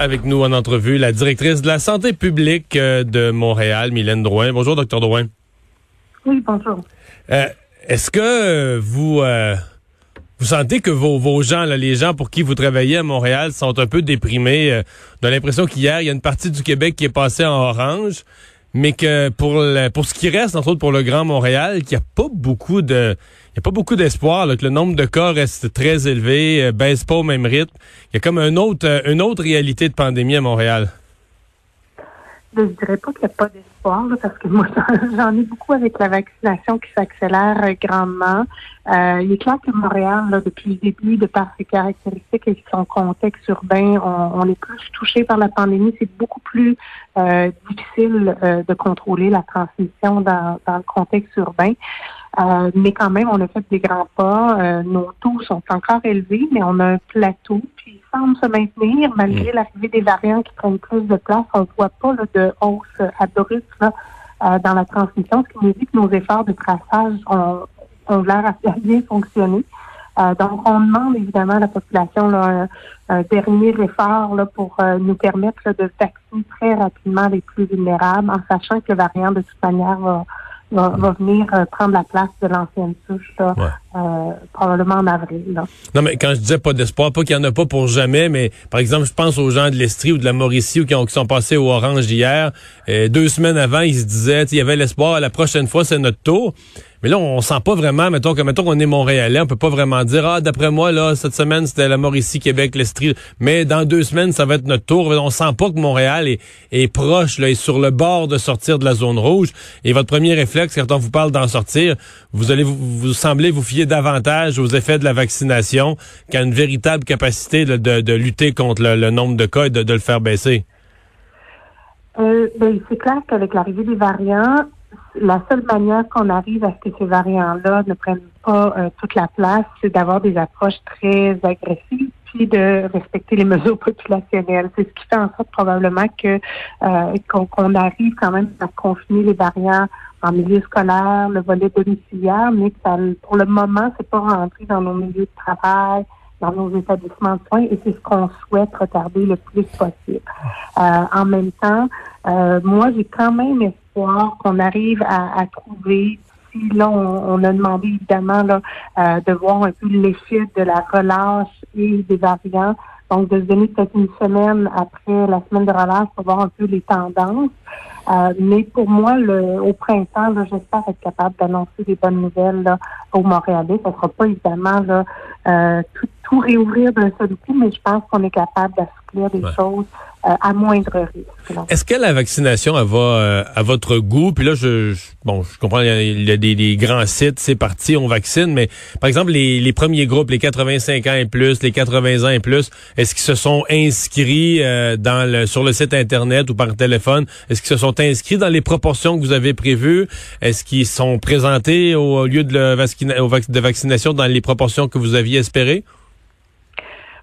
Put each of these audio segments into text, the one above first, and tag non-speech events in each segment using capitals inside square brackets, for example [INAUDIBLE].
avec nous en entrevue la directrice de la santé publique euh, de Montréal, Mylène Drouin. Bonjour, docteur Drouin. Oui, bonjour. Euh, Est-ce que vous euh, vous sentez que vos, vos gens, là, les gens pour qui vous travaillez à Montréal, sont un peu déprimés? Euh, on a l'impression qu'hier, il y a une partie du Québec qui est passée en orange, mais que pour le, pour ce qui reste, entre autres pour le Grand Montréal, qu'il n'y a pas beaucoup de il y a pas beaucoup d'espoir, que le nombre de cas reste très élevé, euh, baisse pas au même rythme. Il y a comme un autre, euh, une autre réalité de pandémie à Montréal. Je dirais pas qu'il n'y a pas d'espoir, parce que moi, [LAUGHS] j'en ai beaucoup avec la vaccination qui s'accélère euh, grandement. Euh, il est clair que Montréal, là, depuis le début, de par ses caractéristiques et son contexte urbain, on, on est plus touché par la pandémie. C'est beaucoup plus euh, difficile euh, de contrôler la transmission dans, dans le contexte urbain. Euh, mais quand même, on a fait des grands pas. Euh, nos taux sont encore élevés, mais on a un plateau, puis il semble se maintenir malgré l'arrivée des variants qui prennent plus de place. On ne voit pas là, de hausse abrupte là, euh, dans la transmission, ce qui nous dit que nos efforts de traçage ont, ont l'air à bien fonctionner. Euh, donc, on demande évidemment à la population là, un, un dernier effort là, pour euh, nous permettre là, de vacciner très rapidement les plus vulnérables, en sachant que le variant, de toute manière, va, va, va venir euh, prendre la place de l'ancienne souche, là, Ouais. euh, probablement en avril. Là. Non, mais quand je disais pas d'espoir, pas qu'il y en a pas pour jamais, mais par exemple, je pense aux gens de l'Estrie ou de la Mauricie ou qui, ont, qui sont passés au Orange hier. Euh, deux semaines avant, ils se disaient, il y avait l'espoir, la prochaine fois, c'est notre tour. Mais là, on sent pas vraiment, mettons que mettons qu'on est Montréalais, on peut pas vraiment dire ah d'après moi là cette semaine c'était la Mauricie, Québec, l'Estrie, mais dans deux semaines ça va être notre tour. On sent pas que Montréal est, est proche là, est sur le bord de sortir de la zone rouge. Et votre premier réflexe quand on vous parle d'en sortir, vous allez vous, vous semblez vous fier davantage aux effets de la vaccination qu'à une véritable capacité de, de, de lutter contre le, le nombre de cas et de, de le faire baisser. Euh, ben, c'est clair qu'avec l'arrivée des variants, la seule manière qu'on arrive à ce que ces variants-là ne prennent pas euh, toute la place, c'est d'avoir des approches très agressives puis de respecter les [LAUGHS] mesures populationnelles. C'est ce qui fait en sorte probablement que euh, qu'on arrive quand même à confiner les variants en milieu scolaire, le volet domiciliaire, mais que ça, pour le moment, c'est pas rentré dans nos milieux de travail, dans nos établissements de soins, et c'est ce qu'on souhaite retarder le plus possible. Euh, en même temps, euh, moi, j'ai quand même espoir qu'on arrive à, à trouver si là, on, on, a demandé évidemment là, euh, de voir un peu l'effet de la relâche et des variants. Donc, de se donner peut-être une semaine après la semaine de relâche pour voir un peu les tendances. Euh, mais pour moi, le, au printemps, j'espère être capable d'annoncer des bonnes nouvelles là, aux Montréalais. Ça ne sera pas évidemment là, euh, tout, tout réouvrir d'un seul coup, mais je pense qu'on est capable d'assouplir des Ouais. choses euh, à moindre risque. Est-ce que la vaccination elle va euh, à votre goût? Puis là, je, je- bon, je comprends, il y a, il y a des, des grands sites, c'est parti, on vaccine, mais par exemple, les, les premiers groupes, les 85 ans et plus, les 80 ans et plus, est-ce qu'ils se sont inscrits euh, dans le, sur le site Internet ou par téléphone? Est-ce qu'ils se sont inscrits dans les proportions que vous avez prévues? Est-ce qu'ils sont présentés au, lieu de, le vaccina- au vac- de vaccination dans les proportions que vous aviez espérées?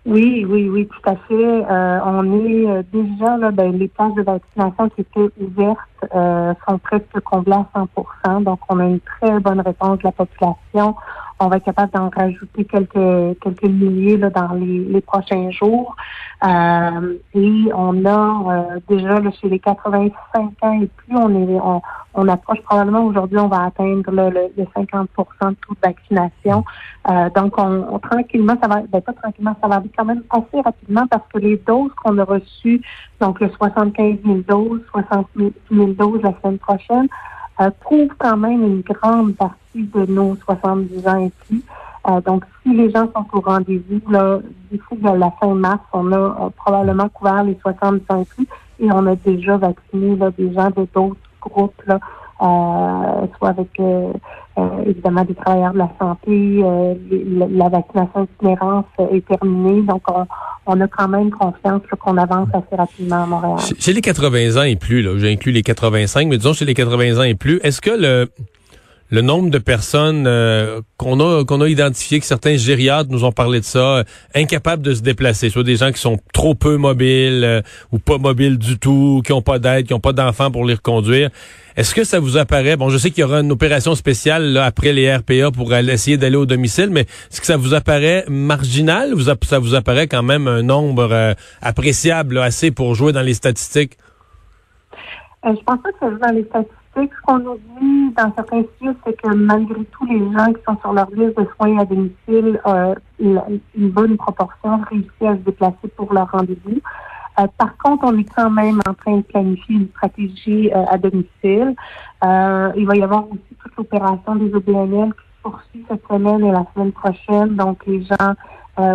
Oui, oui, oui, tout à fait. Euh, on est euh, déjà là, ben, les places de vaccination qui étaient ouvertes euh, sont presque comblées à 100% Donc, on a une très bonne réponse de la population. On va être capable d'en rajouter quelques quelques milliers là, dans les, les prochains jours. Euh, et on a euh, déjà là, chez les 85 ans et plus, on est on, on approche probablement aujourd'hui, on va atteindre là, le, le 50% de taux de vaccination. Euh, donc, on, on- tranquillement, ça va, ben pas tranquillement, ça va aller quand même assez rapidement parce que les doses qu'on a reçues, donc le 75 000 doses, 60 000 doses la semaine prochaine, euh, couvrent quand même une grande partie de nos 70 ans et plus. Euh, donc, si les gens sont au rendez-vous, là, d'ici la fin mars, on a euh, probablement couvert les 70 ans et plus et on a déjà vacciné là, des gens de d'autres groupes, là, soit avec euh, euh, évidemment des travailleurs de la santé, euh, la, vaccination itinérance euh, est terminée, donc on, on a quand même confiance qu'on avance assez rapidement à Montréal. Chez, chez les 80 ans et plus, là, j'ai inclus les 85, mais disons chez les 80 ans et plus, est-ce que le le nombre de personnes euh, qu'on a qu'on a identifié, que certains gériatres nous ont parlé de ça, euh, incapables de se déplacer, soit des gens qui sont trop peu mobiles euh, ou pas mobiles du tout, qui ont pas d'aide, qui ont pas d'enfants pour les reconduire. Est-ce que ça vous apparaît? Bon Je sais qu'il y aura une opération spéciale là, après les RPA pour essayer d'aller au domicile, mais est-ce que ça vous apparaît marginal ça vous apparaît quand même un nombre appréciable, assez pour jouer dans les statistiques? Je pense pas que ça joue dans les statistiques ce qu'on dit dans certains sites, c'est que malgré tous les gens qui sont sur leur liste de soins à domicile, euh, une bonne proportion réussit à se déplacer pour leur rendez-vous. Euh, par contre, on est quand même en train de planifier une stratégie euh, à domicile. il va y avoir aussi toute l'opération des OBNL qui se poursuit cette semaine et la semaine prochaine. Donc, les gens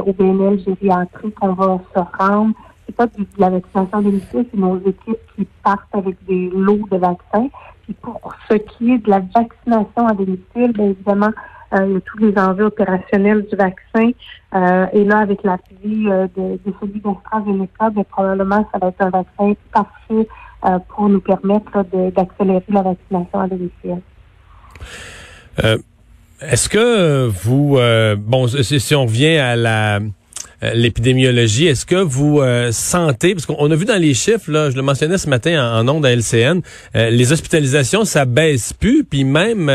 au BNL gériatriques, on va se rendre. C'est pas de la vaccination à domicile, c'est nos équipes qui partent avec des lots de vaccins. Puis pour ce qui est de la vaccination à domicile, bien évidemment, euh, il y a tous les enjeux opérationnels du vaccin. Euh, et là, avec l'appui euh, de, de celui d'AstraZeneca, bien, probablement, ça va être un vaccin parfait euh, pour nous permettre d'accélérer la vaccination à domicile. Est-ce que vous, bon, si on revient à la l'épidémiologie. Est-ce que vous euh, sentez, parce qu'on a vu dans les chiffres, là, je le mentionnais ce matin en, en ondes à LCN, euh, les hospitalisations, ça baisse plus, puis même,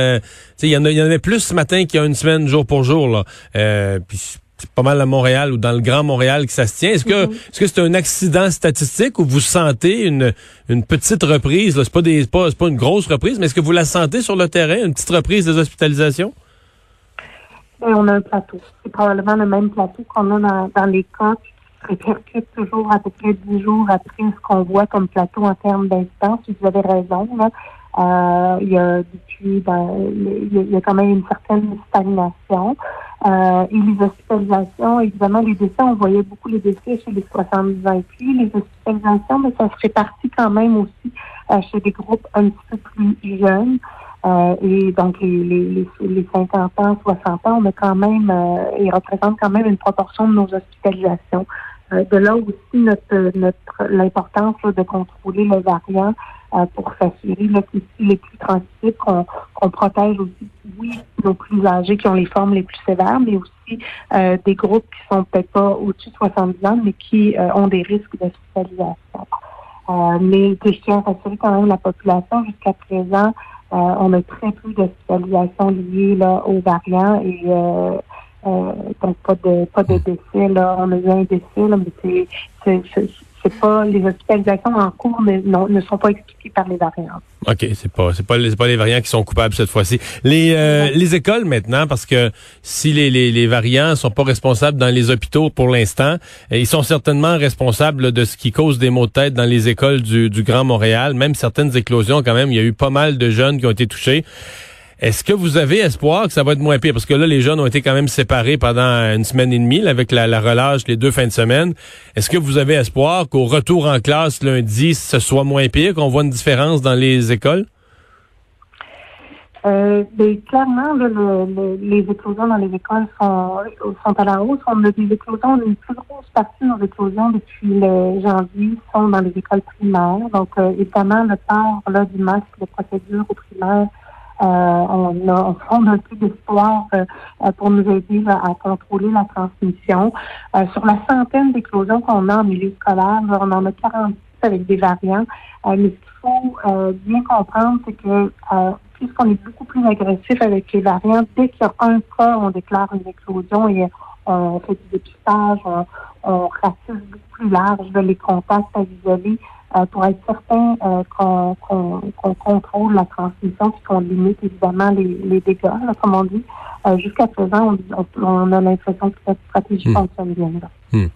il y, en y en avait plus ce matin qu'il y a une semaine, jour pour jour. Là. puis c'est pas mal à Montréal ou dans le Grand Montréal que ça se tient. Est-ce que mm-hmm. est-ce que c'est un accident statistique ou vous sentez une une petite reprise C'est pas des pas, pas une grosse reprise, mais est-ce que vous la sentez sur le terrain, une petite reprise des hospitalisations? Et on a un plateau. C'est probablement le même plateau qu'on a dans, dans les cas répercute toujours à peu près dix jours après ce qu'on voit comme plateau en termes d'instance. Vous avez raison. Là. Euh, il y a depuis ben, il, y a, quand même une certaine stagnation. Euh, et les hospitalisations, évidemment, les décès, on voyait beaucoup les décès chez les 70 ans et plus. Les hospitalisations, mais ça se répartit quand même aussi euh, chez des groupes un petit peu plus jeunes. Euh, et donc, les, les, les, 50 ans, 60 ans, on a quand même, euh, ils représentent quand même une proportion de nos hospitalisations. Euh, de là aussi notre, notre l'importance de contrôler les variants euh, pour s'assurer que les plus transmissibles, qu'on protège aussi, oui, nos plus âgés qui ont les formes les plus sévères, mais aussi des groupes qui sont peut-être pas au-dessus de 70 ans, mais qui ont des risques d'hospitalisation. mais je tiens à rassurer quand même la population jusqu'à présent, euh, on a très peu d'hospitalisations liées là, aux variants et euh, euh, donc pas de pas de décès. Là. On a eu un décès, là, mais c'est c'est pas les hospitalisations en cours ne, non, ne sont pas expliquées par les variants. OK, c'est pas c'est pas, pas les variants qui sont coupables cette fois-ci. Les euh, les écoles maintenant parce que si les, les, les variants sont pas responsables dans les hôpitaux pour l'instant, ils sont certainement responsables de ce qui cause des maux de tête dans les écoles du, du Grand Montréal, même certaines éclosions quand même, il y a eu pas mal de jeunes qui ont été touchés. Est-ce que vous avez espoir que ça va être moins pire? Parce que là, les jeunes ont été quand même séparés pendant une semaine et demie avec la, relâche les deux fins de semaine. Est-ce que vous avez espoir qu'au retour en classe lundi, ce soit moins pire, qu'on voit une différence dans les écoles? Euh, ben, clairement, les éclosions dans les écoles sont, sont à la hausse. On a des éclosions, une plus grosse partie de nos éclosions depuis le janvier sont dans les écoles primaires. Donc, euh, évidemment, le port là, du masque, les procédures aux primaires, on, a, on un peu d'espoir euh, pour nous aider à contrôler la transmission. Euh, sur la centaine d'éclosions qu'on a en milieu scolaire, on en a 46 avec des variants. mais ce qu'il faut bien comprendre, c'est que puisqu'on est beaucoup plus agressif avec les variants, dès qu'il y a un cas, on déclare une éclosion et on fait du dépistage, on, on beaucoup plus large les contacts à isoler. Euh, pour être certain euh, qu'on contrôle la transmission et qu'on limite évidemment les, les dégâts, comme on dit. Euh, jusqu'à présent, on, a l'impression que cette stratégie hmm. fonctionne bien. Hmm.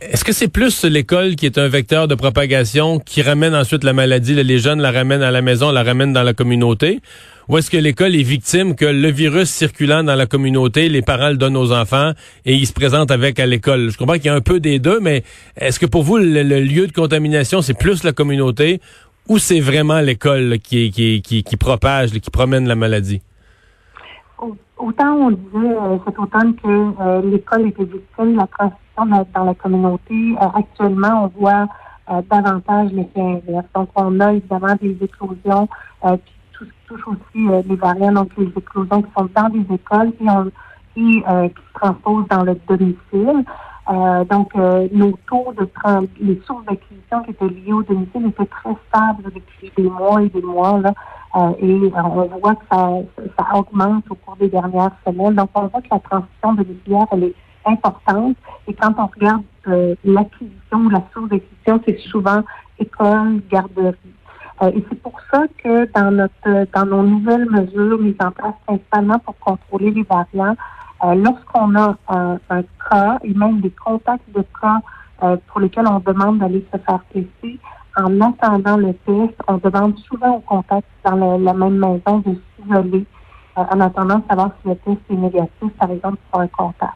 Est-ce que c'est plus l'école qui est un vecteur de propagation qui ramène ensuite la maladie, les jeunes la ramènent à la maison, la ramènent dans la communauté? Ou est-ce que l'école est victime que le virus circulant dans la communauté, les parents le donnent aux enfants et ils se présentent avec à l'école? Je comprends qu'il y a un peu des deux, mais est-ce que pour vous, le, lieu de contamination, c'est plus la communauté ou c'est vraiment l'école qui, qui, qui, qui, propage, qui promène la maladie? Autant on disait euh, cet automne que euh, l'école était victime de la dans la communauté. Euh, actuellement, on voit davantage l'effet inverse. Donc, on a évidemment des éclosions, qui touche aussi les variants, donc les éclosions qui sont dans les écoles et, qui se transposent dans le domicile. Euh, donc, euh, nos taux de les sources d'acquisition qui étaient liées au domicile étaient très stables depuis des mois et des mois. Là, euh, et on voit que ça, ça augmente au cours des dernières semaines. Donc, on voit que la transition domiciliaire, elle est Et quand on regarde l'acquisition ou la source d'acquisition, c'est souvent école, garderie. et c'est pour ça que dans notre dans nos nouvelles mesures mises en place principalement pour contrôler les variants, euh, lorsqu'on a un, cas et même des contacts de cas euh, pour lesquels on demande d'aller se faire tester, en attendant le test, on demande souvent aux contacts dans la, même maison de s'isoler euh, en attendant de savoir si le test est négatif, par exemple, pour un contact.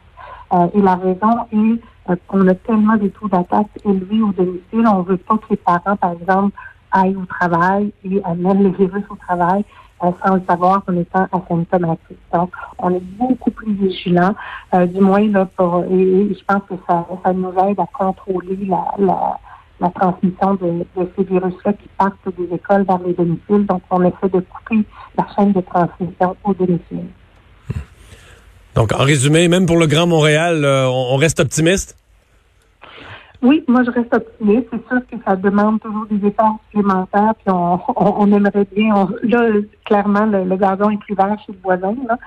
Et la raison est qu'on a tellement des taux d'attaque élevés au domicile, on veut pas que les parents, par exemple, aillent au travail et amènent le virus au travail sans le savoir en étant asymptomatique. Donc, on est beaucoup plus vigilant, euh, du moins là pour et, je pense que ça, ça nous aide à contrôler la, la, la transmission de, de ces virus-là qui partent des écoles vers les domiciles. Donc, on essaie de couper la chaîne de transmission au domicile. Donc, en résumé, même pour le Grand Montréal, euh, on reste optimiste? Oui, moi je reste optimiste. C'est sûr que ça demande toujours des efforts supplémentaires, puis on, aimerait bien. là, clairement, le, gazon est plus vert chez le voisin, là.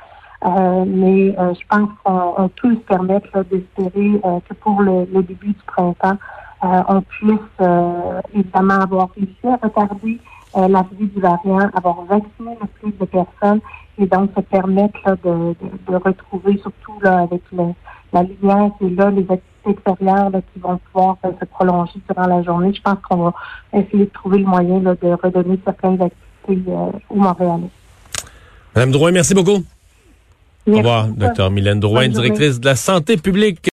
Euh, mais euh, je pense qu'on peut se permettre d'espérer que pour le, début du printemps, on puisse évidemment avoir réussi à retarder l'arrivée du variant, avoir vacciné le plus de personnes et donc se permettre de, de, de, retrouver, surtout là, avec le, la lumière qui est là, les activités extérieures qui vont pouvoir euh, se prolonger durant la journée. Je pense qu'on va essayer de trouver le moyen là, de redonner certaines activités euh, au Montréalais. Madame Drouin, merci beaucoup. Au revoir, docteur Mylène Drouin, directrice de la santé publique.